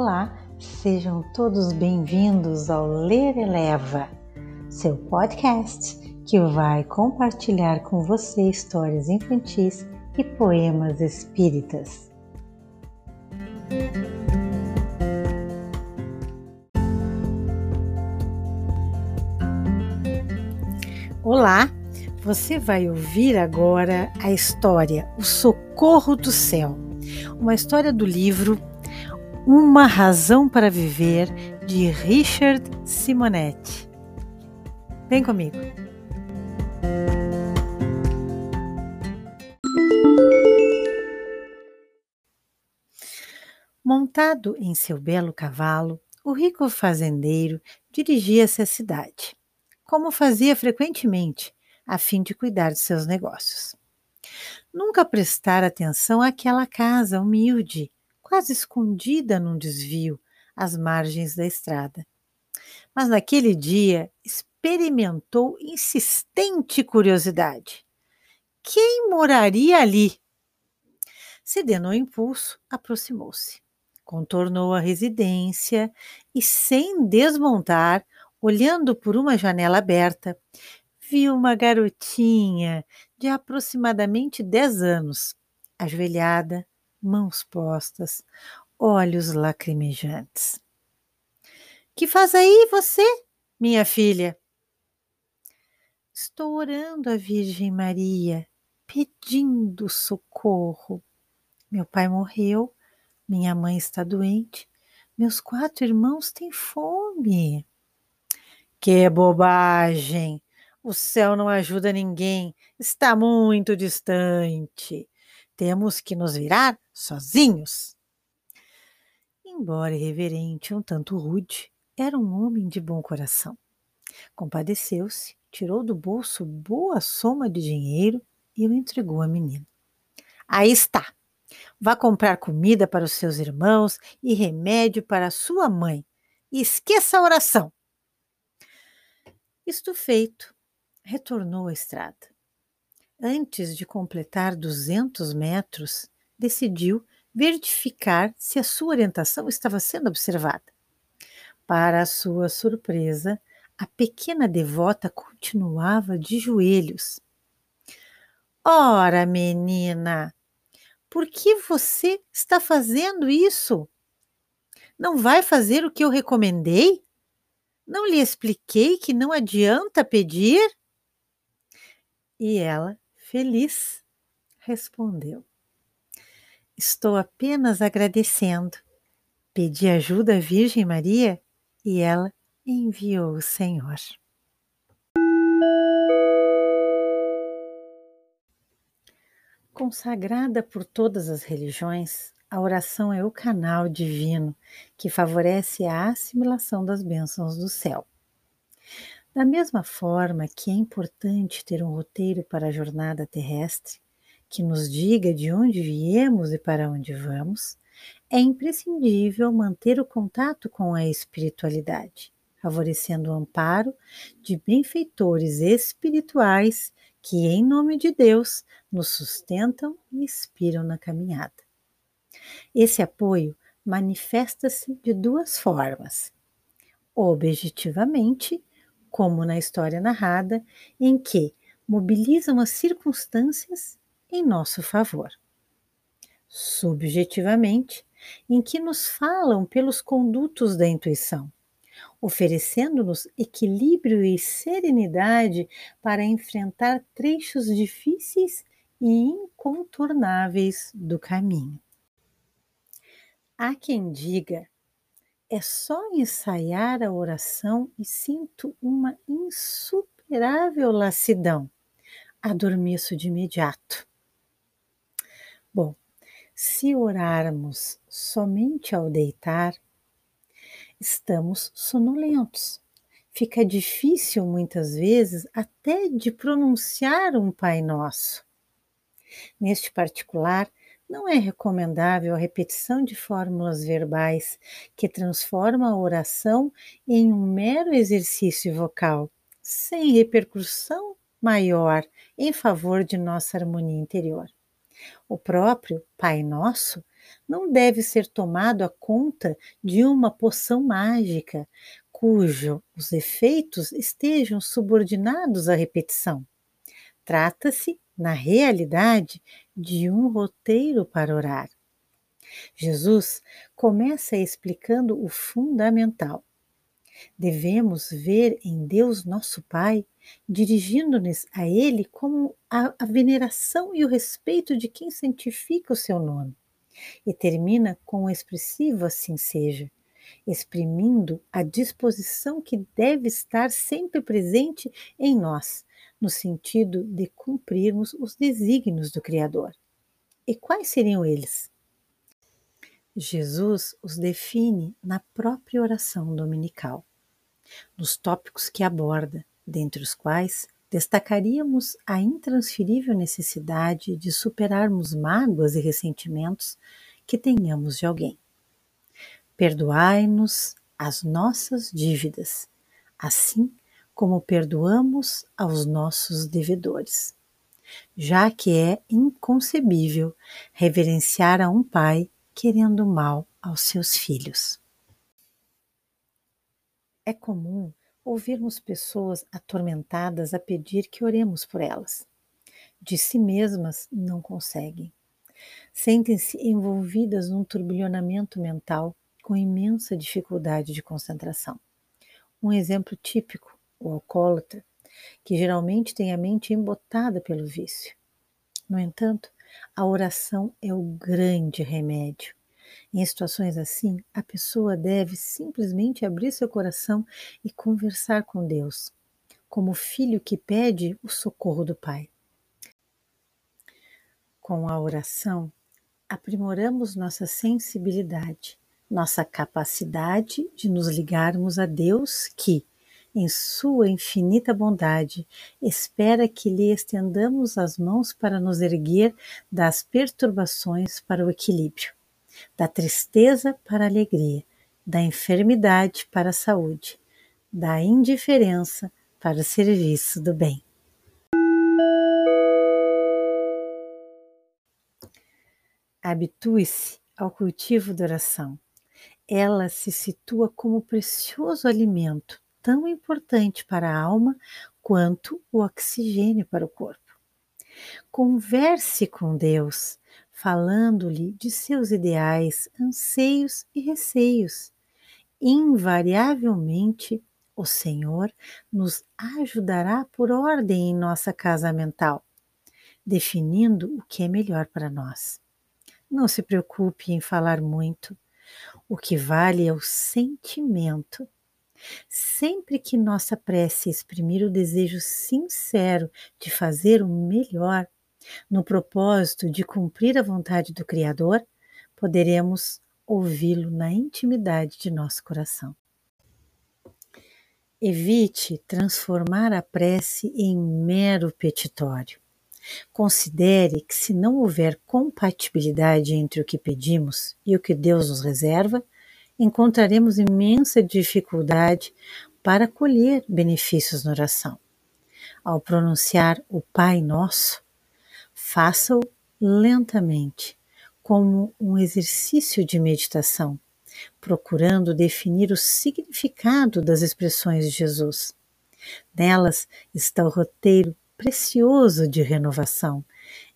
Olá, sejam todos bem-vindos ao Ler Eleva, seu podcast que vai compartilhar com você histórias infantis e poemas espíritas. Olá, você vai ouvir agora a história O Socorro do Céu, uma história do livro Uma Razão para Viver, de Richard Simonetti. Vem comigo. Montado em seu belo cavalo, o rico fazendeiro dirigia-se à cidade, como fazia frequentemente, a fim de cuidar de seus negócios. Nunca prestara atenção àquela casa humilde, quase escondida num desvio, às margens da estrada. Mas naquele dia experimentou insistente curiosidade. Quem moraria ali? Cedendo ao impulso, aproximou-se. Contornou a residência e, sem desmontar, olhando por uma janela aberta, viu uma garotinha de aproximadamente 10 anos, ajoelhada, mãos postas, olhos lacrimejantes. Que faz aí você, minha filha? Estou orando a Virgem Maria, pedindo socorro. Meu pai morreu, minha mãe está doente, meus quatro irmãos têm fome. Que bobagem! O céu não ajuda ninguém, está muito distante. Temos que nos virar sozinhos. Embora irreverente, um tanto rude, era um homem de bom coração. Compadeceu-se, tirou do bolso boa soma de dinheiro e o entregou à menina. Aí está. Vá comprar comida para os seus irmãos e remédio para sua mãe. E esqueça a oração. Isto feito, retornou à estrada. Antes de completar 200 metros, decidiu verificar se a sua orientação estava sendo observada. Para sua surpresa, a pequena devota continuava de joelhos. Ora, menina, por que você está fazendo isso? Não vai fazer o que eu recomendei? Não lhe expliquei que não adianta pedir? E ela, feliz, respondeu: Estou apenas agradecendo. Pedi ajuda à Virgem Maria e ela enviou o Senhor. Consagrada por todas as religiões, a oração é o canal divino que favorece a assimilação das bênçãos do céu. Da mesma forma que é importante ter um roteiro para a jornada terrestre, que nos diga de onde viemos e para onde vamos, é imprescindível manter o contato com a espiritualidade, favorecendo o amparo de benfeitores espirituais que, em nome de Deus, nos sustentam e inspiram na caminhada. Esse apoio manifesta-se de duas formas: objetivamente como na história narrada, em que mobilizam as circunstâncias em nosso favor. Subjetivamente, em que nos falam pelos condutos da intuição, oferecendo-nos equilíbrio e serenidade para enfrentar trechos difíceis e incontornáveis do caminho. Há quem diga é só ensaiar a oração e sinto uma insuperável lassidão. Adormeço de imediato. Bom, se orarmos somente ao deitar, estamos sonolentos. Fica difícil muitas vezes até de pronunciar um Pai Nosso. Neste particular, não é recomendável a repetição de fórmulas verbais que transforma a oração em um mero exercício vocal, sem repercussão maior em favor de nossa harmonia interior. O próprio Pai Nosso não deve ser tomado a conta de uma poção mágica, cujos os efeitos estejam subordinados à repetição. Trata-se, na realidade, de um roteiro para orar. Jesus começa explicando o fundamental. Devemos ver em Deus nosso Pai, dirigindo-nos a Ele como a, a veneração e o respeito de quem santifica o seu nome. E termina com o expressivo assim seja, exprimindo a disposição que deve estar sempre presente em nós, no sentido de cumprirmos os desígnios do Criador. E quais seriam eles? Jesus os define na própria oração dominical, nos tópicos que aborda, dentre os quais destacaríamos a intransferível necessidade de superarmos mágoas e ressentimentos que tenhamos de alguém. Perdoai-nos as nossas dívidas, assim como perdoamos aos nossos devedores. Já que é inconcebível reverenciar a um pai querendo mal aos seus filhos. É comum ouvirmos pessoas atormentadas a pedir que oremos por elas. De si mesmas não conseguem. Sentem-se envolvidas num turbilhonamento mental com imensa dificuldade de concentração. Um exemplo típico, o alcoólatra, que geralmente tem a mente embotada pelo vício. No entanto, a oração é o grande remédio. Em situações assim, a pessoa deve simplesmente abrir seu coração e conversar com Deus, como filho que pede o socorro do Pai. Com a oração, aprimoramos nossa sensibilidade, nossa capacidade de nos ligarmos a Deus que, em Sua infinita bondade, espera que lhe estendamos as mãos para nos erguer das perturbações para o equilíbrio, da tristeza para a alegria, da enfermidade para a saúde, da indiferença para o serviço do bem. Habitue-se ao cultivo da oração. Ela se situa como precioso alimento tão importante para a alma quanto o oxigênio para o corpo. Converse com Deus, falando-lhe de seus ideais, anseios e receios. Invariavelmente, o Senhor nos ajudará por ordem em nossa casa mental, definindo o que é melhor para nós. Não se preocupe em falar muito. O que vale é o sentimento Sempre que nossa prece exprimir o desejo sincero de fazer o melhor, no propósito de cumprir a vontade do Criador, poderemos ouvi-lo na intimidade de nosso coração. Evite transformar a prece em mero petitório. Considere que, se não houver compatibilidade entre o que pedimos e o que Deus nos reserva, encontraremos imensa dificuldade para colher benefícios na oração. Ao pronunciar o Pai Nosso, faça-o lentamente, como um exercício de meditação, procurando definir o significado das expressões de Jesus. Nelas está o roteiro precioso de renovação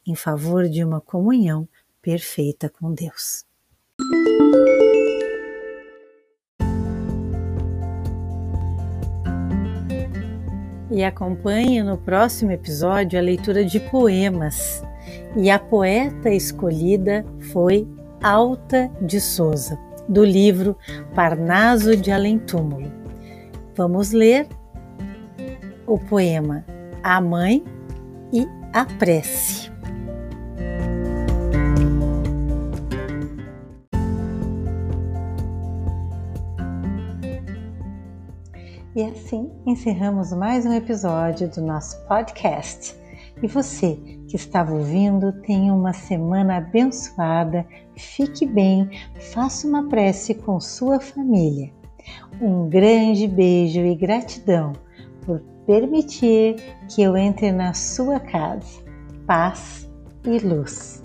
em favor de uma comunhão perfeita com Deus. E acompanhe no próximo episódio a leitura de poemas. E a poeta escolhida foi Alta de Souza, do livro Parnaso de Além Túmulo. Vamos ler o poema A Mãe e a Prece. E assim encerramos mais um episódio do nosso podcast. E você que estava ouvindo, tenha uma semana abençoada, fique bem, faça uma prece com sua família. Um grande beijo e gratidão por permitir que eu entre na sua casa. Paz e luz.